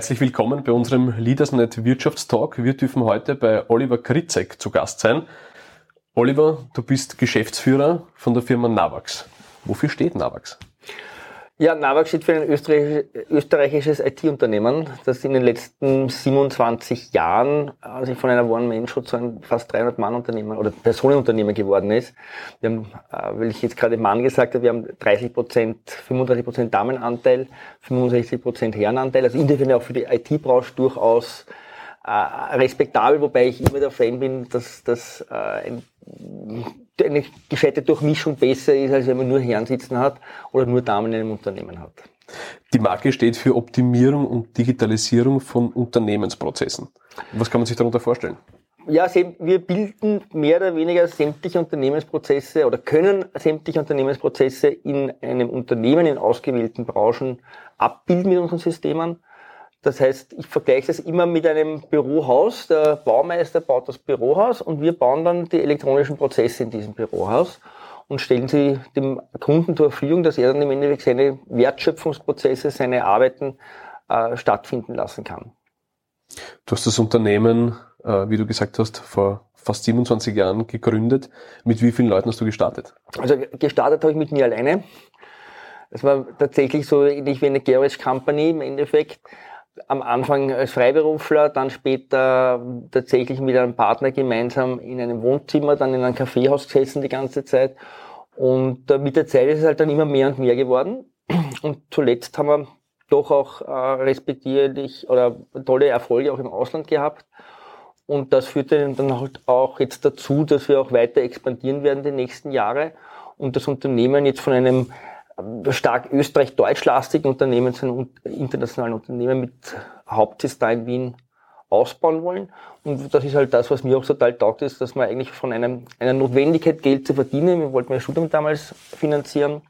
Herzlich willkommen bei unserem LeadersNet Wirtschaftstalk. Wir dürfen heute bei Oliver Kritzek zu Gast sein. Oliver, du bist Geschäftsführer von der Firma Navax. Wofür steht Navax? Ja, NAVAG steht für ein österreichisches IT-Unternehmen, das in den letzten 27 Jahren also von einer One-Man-Show zu einem fast 300-Mann-Unternehmen oder Personenunternehmen geworden ist. Wir haben, äh, weil ich jetzt gerade Mann gesagt habe, wir haben 30 Prozent, 35 Prozent Damenanteil, 65 Prozent Herrenanteil, also insofern auch für die IT-Branche durchaus respektabel, wobei ich immer der Fan bin, dass, dass äh, ein eine gescheite Durchmischung besser ist, als wenn man nur Herren sitzen hat oder nur Damen in einem Unternehmen hat. Die Marke steht für Optimierung und Digitalisierung von Unternehmensprozessen. Was kann man sich darunter vorstellen? Ja, wir bilden mehr oder weniger sämtliche Unternehmensprozesse oder können sämtliche Unternehmensprozesse in einem Unternehmen in ausgewählten Branchen abbilden mit unseren Systemen. Das heißt, ich vergleiche es immer mit einem Bürohaus. Der Baumeister baut das Bürohaus und wir bauen dann die elektronischen Prozesse in diesem Bürohaus und stellen sie dem Kunden zur Verfügung, dass er dann im Endeffekt seine Wertschöpfungsprozesse, seine Arbeiten äh, stattfinden lassen kann. Du hast das Unternehmen, äh, wie du gesagt hast, vor fast 27 Jahren gegründet. Mit wie vielen Leuten hast du gestartet? Also gestartet habe ich mit mir alleine. Das war tatsächlich so ähnlich wie eine Garage Company im Endeffekt am Anfang als Freiberufler, dann später tatsächlich mit einem Partner gemeinsam in einem Wohnzimmer, dann in einem Kaffeehaus gesessen die ganze Zeit. Und äh, mit der Zeit ist es halt dann immer mehr und mehr geworden. Und zuletzt haben wir doch auch äh, respektierlich oder tolle Erfolge auch im Ausland gehabt. Und das führte dann halt auch jetzt dazu, dass wir auch weiter expandieren werden die nächsten Jahre und das Unternehmen jetzt von einem stark österreich-deutschlastigen Unternehmen zu einem internationalen Unternehmen mit Hauptsitz da in Wien ausbauen wollen. Und das ist halt das, was mir auch total taugt, ist, dass man eigentlich von einem, einer Notwendigkeit, Geld zu verdienen, wir wollten mein Studium damals finanzieren,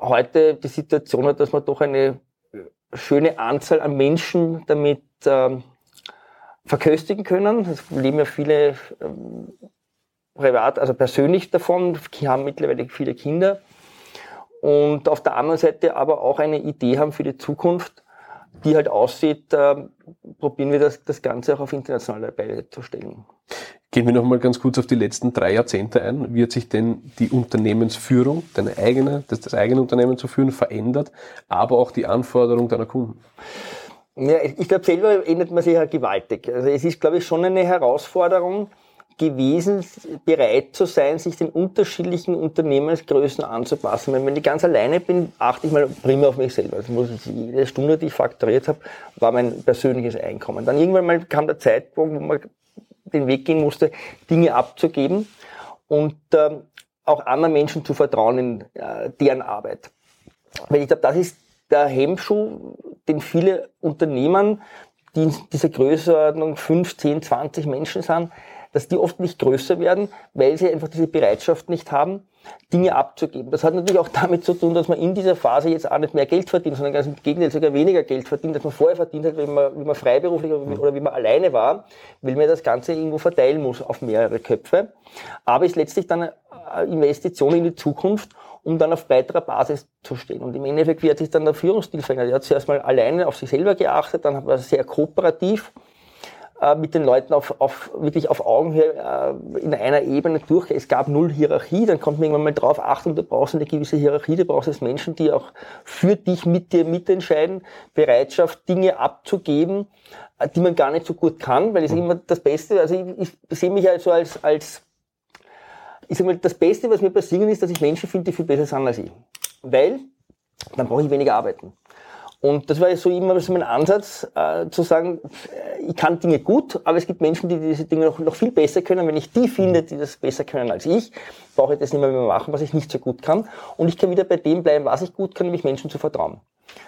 heute die Situation hat, dass man doch eine schöne Anzahl an Menschen damit ähm, verköstigen können. Es leben ja viele ähm, privat, also persönlich davon, haben mittlerweile viele Kinder und auf der anderen Seite aber auch eine Idee haben für die Zukunft, die halt aussieht, äh, probieren wir das, das Ganze auch auf internationale Beine zu stellen. Gehen wir nochmal ganz kurz auf die letzten drei Jahrzehnte ein. Wie hat sich denn die Unternehmensführung, deine eigene, das, das eigene Unternehmen zu führen, verändert, aber auch die Anforderung deiner Kunden? Ja, ich glaube, selber ändert man sich ja gewaltig. Also es ist, glaube ich, schon eine Herausforderung, gewesen, bereit zu sein, sich den unterschiedlichen Unternehmensgrößen anzupassen. Wenn ich ganz alleine bin, achte ich mal prima auf mich selber. Also muss jede Stunde, die ich fakturiert habe, war mein persönliches Einkommen. Dann irgendwann mal kam der Zeitpunkt, wo man den Weg gehen musste, Dinge abzugeben und ähm, auch anderen Menschen zu vertrauen in äh, deren Arbeit. Weil ich glaube, das ist der Hemmschuh, den viele Unternehmen, die in dieser Größenordnung 5, 10, 20 Menschen sind, dass die oft nicht größer werden, weil sie einfach diese Bereitschaft nicht haben, Dinge abzugeben. Das hat natürlich auch damit zu tun, dass man in dieser Phase jetzt auch nicht mehr Geld verdient, sondern ganz im Gegenteil sogar weniger Geld verdient, als man vorher verdient hat, wenn man, wie man freiberuflich oder wie man alleine war, weil man das Ganze irgendwo verteilen muss auf mehrere Köpfe. Aber ist letztlich dann eine Investition in die Zukunft, um dann auf breiterer Basis zu stehen. Und im Endeffekt wird sich dann der Führungsstil verändert. Er hat zuerst mal alleine auf sich selber geachtet, dann war er sehr kooperativ, äh, mit den Leuten auf, auf wirklich auf Augenhöhe äh, in einer Ebene durch. Es gab null Hierarchie, dann kommt man irgendwann mal drauf, Achtung, du brauchst eine gewisse Hierarchie, du brauchst es Menschen, die auch für dich mit dir mitentscheiden, Bereitschaft, Dinge abzugeben, äh, die man gar nicht so gut kann, weil es mhm. immer das Beste, also ich, ich sehe mich halt so als, als ich sag mal, das Beste, was mir passieren ist, dass ich Menschen finde, die viel besser sind als ich. Weil, dann brauche ich weniger arbeiten. Und das war so immer so mein Ansatz, äh, zu sagen, ich kann Dinge gut, aber es gibt Menschen, die diese Dinge noch, noch viel besser können. Wenn ich die finde, die das besser können als ich, brauche ich das nicht mehr, machen, was ich nicht so gut kann. Und ich kann wieder bei dem bleiben, was ich gut kann, nämlich Menschen zu vertrauen.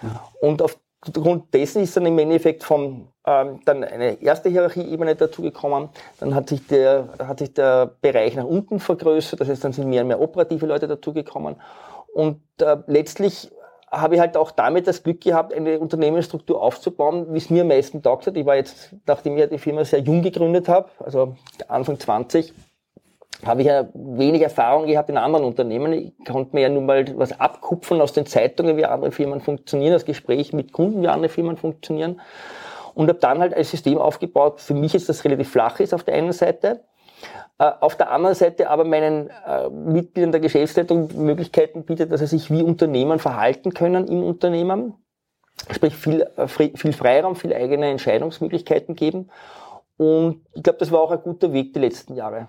Ja. Und aufgrund dessen ist dann im Endeffekt vom, ähm, dann eine erste Hierarchieebene dazugekommen. Dann hat sich der, hat sich der Bereich nach unten vergrößert. Das heißt, dann sind mehr und mehr operative Leute dazugekommen. Und äh, letztlich habe ich halt auch damit das Glück gehabt, eine Unternehmensstruktur aufzubauen, wie es mir am meisten taugt hat. Ich war jetzt, nachdem ich die Firma sehr jung gegründet habe, also Anfang 20, habe ich ja wenig Erfahrung gehabt in anderen Unternehmen. Ich konnte mir ja nun mal was abkupfen aus den Zeitungen, wie andere Firmen funktionieren, das Gespräch mit Kunden, wie andere Firmen funktionieren. Und habe dann halt ein System aufgebaut. Für mich ist das relativ flach ist auf der einen Seite. Äh, auf der anderen Seite aber meinen äh, Mitgliedern der Geschäftsleitung Möglichkeiten bietet, dass sie sich wie Unternehmen verhalten können im Unternehmen. Sprich viel, äh, viel Freiraum, viel eigene Entscheidungsmöglichkeiten geben. Und ich glaube, das war auch ein guter Weg die letzten Jahre.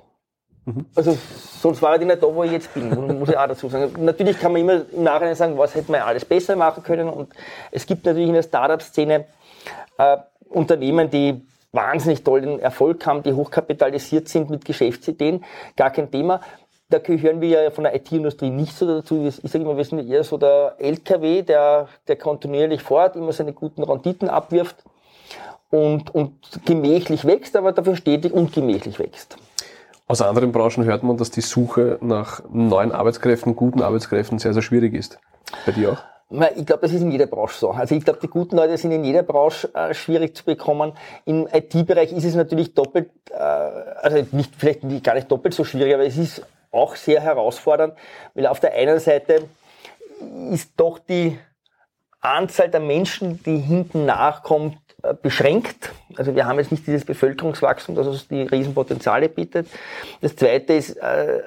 Mhm. Also sonst war ich nicht da, wo ich jetzt bin, muss ich auch dazu sagen. Natürlich kann man immer im Nachhinein sagen, was hätte man alles besser machen können. Und es gibt natürlich in der Startup-Szene äh, Unternehmen, die wahnsinnig tollen Erfolg haben, die hochkapitalisiert sind mit Geschäftsideen, gar kein Thema. Da gehören wir ja von der IT-Industrie nicht so dazu. Ich sage immer, wir sind eher so der LKW, der, der kontinuierlich fort, immer seine guten Renditen abwirft und, und gemächlich wächst, aber dafür stetig und gemächlich wächst. Aus anderen Branchen hört man, dass die Suche nach neuen Arbeitskräften, guten Arbeitskräften sehr, sehr schwierig ist. Bei dir auch? Ich glaube, das ist in jeder Branche so. Also ich glaube, die guten Leute sind in jeder Branche äh, schwierig zu bekommen. Im IT-Bereich ist es natürlich doppelt, äh, also nicht, vielleicht nicht, gar nicht doppelt so schwierig, aber es ist auch sehr herausfordernd, weil auf der einen Seite ist doch die Anzahl der Menschen, die hinten nachkommt, äh, beschränkt. Also wir haben jetzt nicht dieses Bevölkerungswachstum, das uns die Riesenpotenziale bietet. Das zweite ist, äh, äh,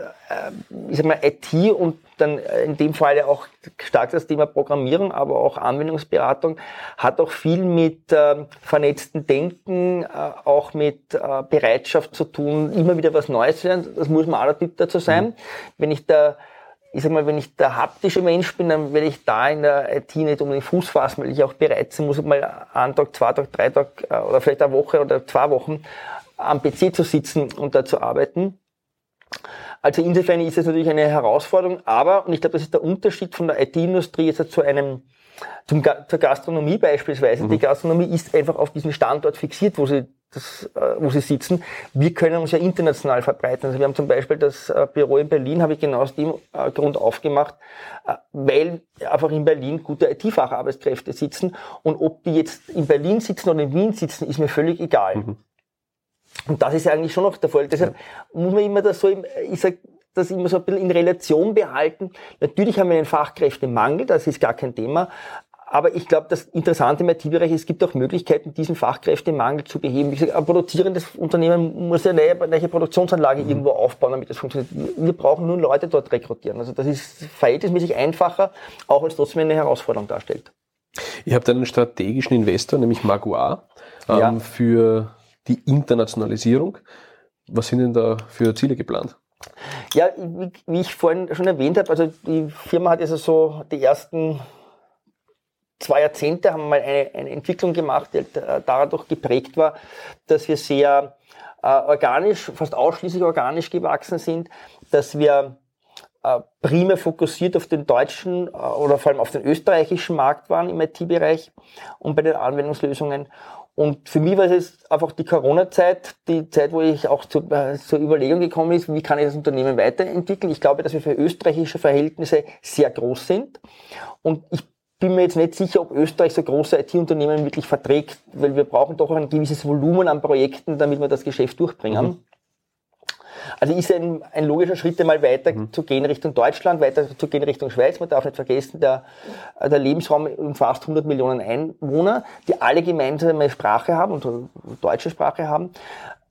ich sag mal, IT und dann in dem Fall auch stark das Thema Programmierung, aber auch Anwendungsberatung hat auch viel mit äh, vernetzten Denken, äh, auch mit äh, Bereitschaft zu tun, immer wieder was Neues zu lernen. Das muss man der Typ dazu sein. Mhm. Wenn ich da ich sag mal, wenn ich der haptische Mensch bin, dann werde ich da in der IT nicht um den Fuß fassen, weil ich auch bereit sein muss, mal einen Tag, zwei Tage, drei Tage äh, oder vielleicht eine Woche oder zwei Wochen am PC zu sitzen und da zu arbeiten. Also insofern ist es natürlich eine Herausforderung, aber, und ich glaube, das ist der Unterschied von der IT-Industrie jetzt zu einem, zum, zur Gastronomie beispielsweise. Mhm. Die Gastronomie ist einfach auf diesen Standort fixiert, wo sie das, äh, wo sie sitzen. Wir können uns ja international verbreiten. Also wir haben zum Beispiel das äh, Büro in Berlin, habe ich genau aus dem äh, Grund aufgemacht, weil einfach in Berlin gute IT-Facharbeitskräfte sitzen. Und ob die jetzt in Berlin sitzen oder in Wien sitzen, ist mir völlig egal. Mhm. Und das ist ja eigentlich schon noch der Fall. Deshalb muss man immer das so, ich sag, das immer so ein bisschen in Relation behalten. Natürlich haben wir einen Fachkräftemangel, das ist gar kein Thema, aber ich glaube, das Interessante im IT-Bereich ist, es gibt auch Möglichkeiten, diesen Fachkräftemangel zu beheben. Wie gesagt, ein produzierendes Unternehmen muss eine neue, neue Produktionsanlage mhm. irgendwo aufbauen, damit das funktioniert. Wir brauchen nur Leute dort rekrutieren. Also das ist verhältnismäßig einfacher, auch wenn es trotzdem eine Herausforderung darstellt. Ihr habt einen strategischen Investor, nämlich Magua, ähm, ja. für die Internationalisierung. Was sind denn da für Ziele geplant? Ja, wie, wie ich vorhin schon erwähnt habe, also die Firma hat also so die ersten zwei Jahrzehnte haben mal eine, eine Entwicklung gemacht, die äh, dadurch geprägt war, dass wir sehr äh, organisch, fast ausschließlich organisch gewachsen sind, dass wir äh, primär fokussiert auf den deutschen äh, oder vor allem auf den österreichischen Markt waren im IT-Bereich und bei den Anwendungslösungen. Und für mich war es einfach die Corona-Zeit, die Zeit, wo ich auch zu, äh, zur Überlegung gekommen ist, wie kann ich das Unternehmen weiterentwickeln. Ich glaube, dass wir für österreichische Verhältnisse sehr groß sind. Und ich bin mir jetzt nicht sicher, ob Österreich so große IT-Unternehmen wirklich verträgt, weil wir brauchen doch ein gewisses Volumen an Projekten, damit wir das Geschäft durchbringen. Mhm. Also ist ein, ein logischer Schritt, einmal weiter mhm. zu gehen Richtung Deutschland, weiter zu gehen Richtung Schweiz. Man darf nicht vergessen, der, der Lebensraum umfasst 100 Millionen Einwohner, die alle gemeinsame Sprache haben und deutsche Sprache haben.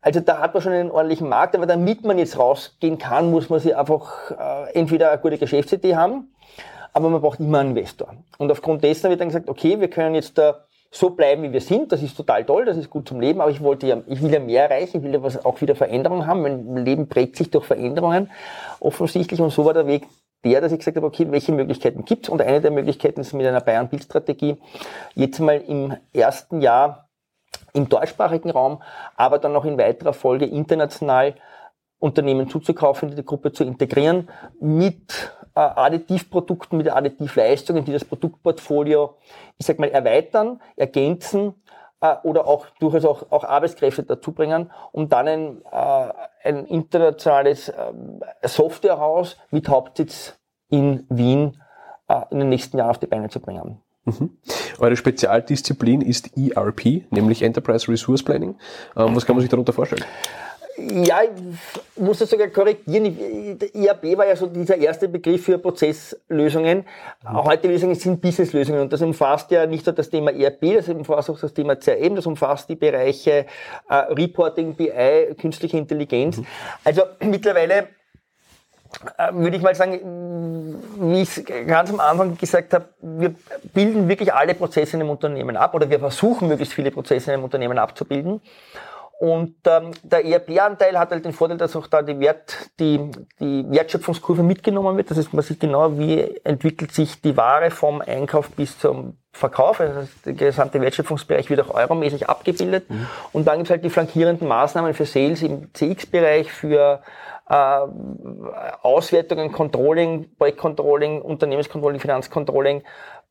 Also da hat man schon einen ordentlichen Markt, aber damit man jetzt rausgehen kann, muss man sich einfach äh, entweder eine gute Geschäftsidee haben aber man braucht immer einen Investor. Und aufgrund dessen wird dann gesagt, okay, wir können jetzt da so bleiben, wie wir sind, das ist total toll, das ist gut zum Leben, aber ich wollte ja, ich will ja mehr erreichen, ich will ja was, auch wieder Veränderungen haben, mein Leben prägt sich durch Veränderungen, offensichtlich, und so war der Weg der, dass ich gesagt habe, okay, welche Möglichkeiten gibt's? Und eine der Möglichkeiten ist mit einer Bayern-Bild-Strategie jetzt mal im ersten Jahr im deutschsprachigen Raum, aber dann noch in weiterer Folge international Unternehmen zuzukaufen, die, die Gruppe zu integrieren mit äh, Additivprodukten mit Additivleistungen, die das Produktportfolio, ich sag mal, erweitern, ergänzen äh, oder auch durchaus auch, auch Arbeitskräfte dazu bringen, um dann ein, äh, ein internationales äh, Softwarehaus mit Hauptsitz in Wien äh, in den nächsten Jahren auf die Beine zu bringen. Mhm. Eure Spezialdisziplin ist ERP, nämlich Enterprise Resource Planning. Ähm, was kann man sich darunter vorstellen? Ja, ich muss das sogar korrigieren. IAB war ja so dieser erste Begriff für Prozesslösungen. Mhm. Heute Lösungen sind Businesslösungen und das umfasst ja nicht nur das Thema ERP, das umfasst auch das Thema CRM, das umfasst die Bereiche äh, Reporting, BI, künstliche Intelligenz. Mhm. Also mittlerweile äh, würde ich mal sagen, wie ich ganz am Anfang gesagt habe, wir bilden wirklich alle Prozesse in einem Unternehmen ab oder wir versuchen möglichst viele Prozesse in einem Unternehmen abzubilden. Und ähm, der ERP-Anteil hat halt den Vorteil, dass auch da die, Wert, die, die Wertschöpfungskurve mitgenommen wird. Das heißt, man sieht genau, wie entwickelt sich die Ware vom Einkauf bis zum Verkauf. Also der gesamte Wertschöpfungsbereich wird auch euromäßig abgebildet. Mhm. Und dann gibt es halt die flankierenden Maßnahmen für Sales im CX-Bereich, für äh, Auswertungen, Controlling, Projektcontrolling, Unternehmenscontrolling, Finanzcontrolling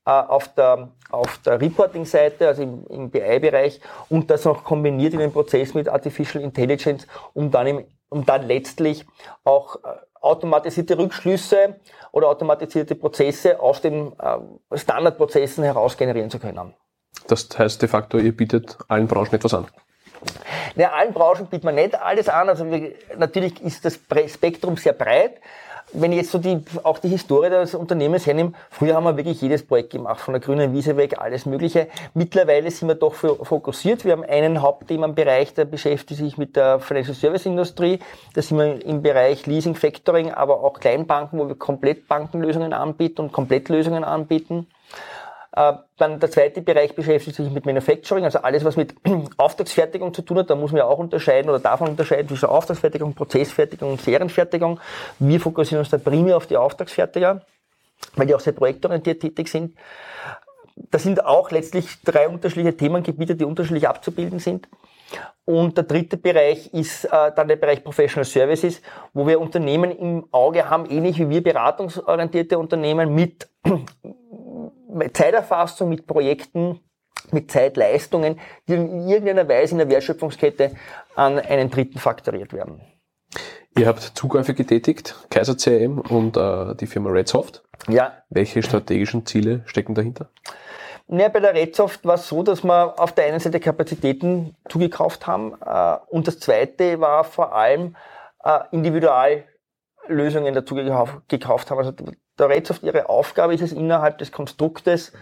auf der, auf der Reporting-Seite, also im, im BI-Bereich und das noch kombiniert in den Prozess mit Artificial Intelligence, um dann, im, um dann letztlich auch äh, automatisierte Rückschlüsse oder automatisierte Prozesse aus den äh, Standardprozessen heraus generieren zu können. Das heißt de facto, ihr bietet allen Branchen etwas an. Ja, allen Branchen bietet man nicht alles an. Also wir, natürlich ist das Spektrum sehr breit. Wenn ich jetzt so die, auch die Historie des Unternehmens hernehme, früher haben wir wirklich jedes Projekt gemacht, von der grünen Wiese weg, alles Mögliche. Mittlerweile sind wir doch fokussiert. Wir haben einen Hauptthemenbereich, der beschäftigt sich mit der Financial Service Industrie. Da sind wir im Bereich Leasing, Factoring, aber auch Kleinbanken, wo wir komplett Bankenlösungen anbieten und Komplettlösungen anbieten. Äh, dann der zweite Bereich beschäftigt sich mit Manufacturing, also alles, was mit Auftragsfertigung zu tun hat. Da muss man ja auch unterscheiden oder davon unterscheiden zwischen Auftragsfertigung, Prozessfertigung und Serienfertigung. Wir fokussieren uns da primär auf die Auftragsfertiger, weil die auch sehr projektorientiert tätig sind. Das sind auch letztlich drei unterschiedliche Themengebiete, die unterschiedlich abzubilden sind. Und der dritte Bereich ist äh, dann der Bereich Professional Services, wo wir Unternehmen im Auge haben, ähnlich wie wir beratungsorientierte Unternehmen mit Zeiterfassung, mit Projekten, mit Zeitleistungen, die in irgendeiner Weise in der Wertschöpfungskette an einen Dritten faktoriert werden. Ihr habt Zukäufe getätigt, Kaiser CRM und äh, die Firma Redsoft. Ja. Welche strategischen Ziele stecken dahinter? Ja, bei der Redsoft war es so, dass wir auf der einen Seite Kapazitäten zugekauft haben äh, und das zweite war vor allem äh, Individuallösungen dazu gekauft haben. Also der Redsoft, ihre Aufgabe ist es innerhalb des Konstruktes,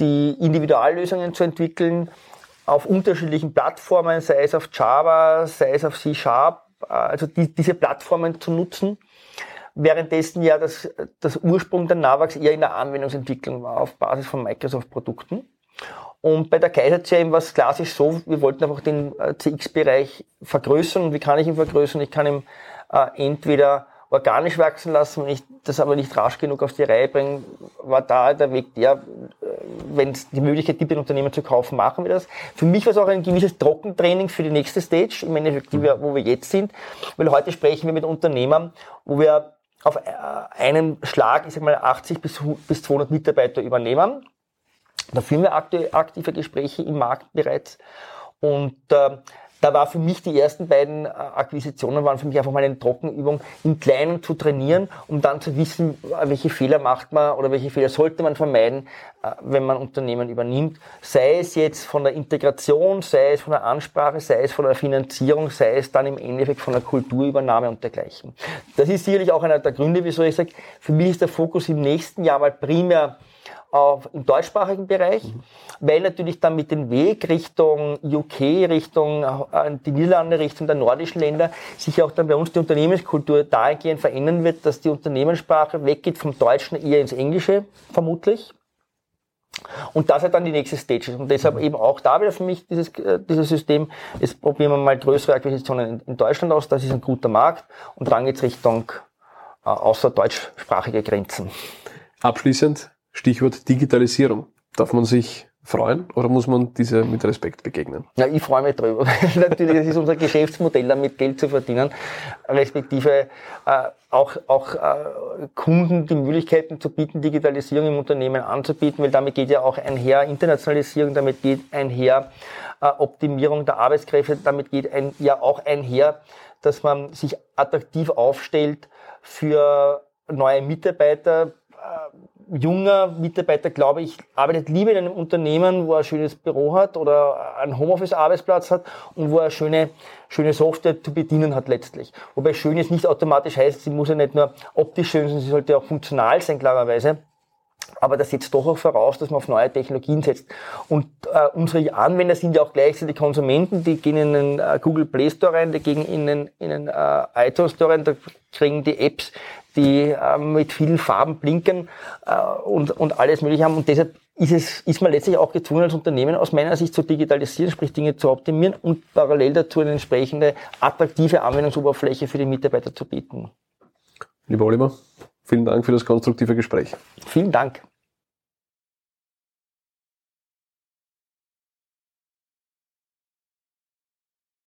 die Individuallösungen zu entwickeln auf unterschiedlichen Plattformen, sei es auf Java, sei es auf C Sharp, also die, diese Plattformen zu nutzen. Währenddessen ja das, das Ursprung der NAVAX eher in der Anwendungsentwicklung war, auf Basis von Microsoft-Produkten. Und bei der Kaiser CM war es klassisch so, wir wollten einfach den äh, CX-Bereich vergrößern. Und wie kann ich ihn vergrößern? Ich kann ihn äh, entweder organisch wachsen lassen. Wenn ich das aber nicht rasch genug auf die Reihe bringe, war da der Weg der, äh, wenn es die Möglichkeit gibt, ein Unternehmen zu kaufen, machen wir das. Für mich war es auch ein gewisses Trockentraining für die nächste Stage, im Endeffekt, die wir, wo wir jetzt sind. Weil heute sprechen wir mit Unternehmern, wo wir auf äh, einen Schlag, ich sag mal, 80 bis, bis 200 Mitarbeiter übernehmen. Da führen wir aktive Gespräche im Markt bereits. Und äh, da war für mich die ersten beiden äh, Akquisitionen waren für mich einfach mal eine Trockenübung, im Kleinen zu trainieren, um dann zu wissen, äh, welche Fehler macht man oder welche Fehler sollte man vermeiden, äh, wenn man Unternehmen übernimmt. Sei es jetzt von der Integration, sei es von der Ansprache, sei es von der Finanzierung, sei es dann im Endeffekt von der Kulturübernahme und dergleichen. Das ist sicherlich auch einer der Gründe, wieso ich sage, für mich ist der Fokus im nächsten Jahr mal primär auf, im deutschsprachigen Bereich, mhm. weil natürlich dann mit dem Weg Richtung UK, Richtung äh, die Niederlande, Richtung der nordischen Länder sich auch dann bei uns die Unternehmenskultur dahingehend verändern wird, dass die Unternehmenssprache weggeht vom Deutschen eher ins Englische, vermutlich. Und das hat dann die nächste Stage. Und deshalb mhm. eben auch da wieder für mich dieses, äh, dieses System. Jetzt probieren wir mal größere Akquisitionen in, in Deutschland aus. Das ist ein guter Markt. Und dann geht's Richtung äh, außer deutschsprachige Grenzen. Abschließend, Stichwort Digitalisierung. Darf man sich freuen oder muss man diese mit Respekt begegnen? Ja, ich freue mich drüber. Natürlich, das ist unser Geschäftsmodell, damit Geld zu verdienen, respektive äh, auch, auch äh, Kunden die Möglichkeiten zu bieten, Digitalisierung im Unternehmen anzubieten, weil damit geht ja auch einher Internationalisierung, damit geht einher äh, Optimierung der Arbeitskräfte, damit geht ein, ja auch einher, dass man sich attraktiv aufstellt für neue Mitarbeiter, junger Mitarbeiter, glaube ich, arbeitet lieber in einem Unternehmen, wo er ein schönes Büro hat oder einen Homeoffice-Arbeitsplatz hat und wo er schöne, schöne Software zu bedienen hat letztlich. Wobei schön jetzt nicht automatisch heißt, sie muss ja nicht nur optisch schön sein, sie sollte auch funktional sein, klarerweise. Aber das setzt doch auch voraus, dass man auf neue Technologien setzt. Und äh, unsere Anwender sind ja auch gleichzeitig Konsumenten, die gehen in den äh, Google Play Store rein, die gehen in den, in den äh, iTunes Store rein, da kriegen die Apps, die äh, mit vielen Farben blinken äh, und, und alles mögliche haben. Und deshalb ist, es, ist man letztlich auch gezwungen, als Unternehmen aus meiner Sicht zu digitalisieren, sprich Dinge zu optimieren und parallel dazu eine entsprechende attraktive Anwendungsoberfläche für die Mitarbeiter zu bieten. Lieber Oliver, vielen Dank für das konstruktive Gespräch. Vielen Dank.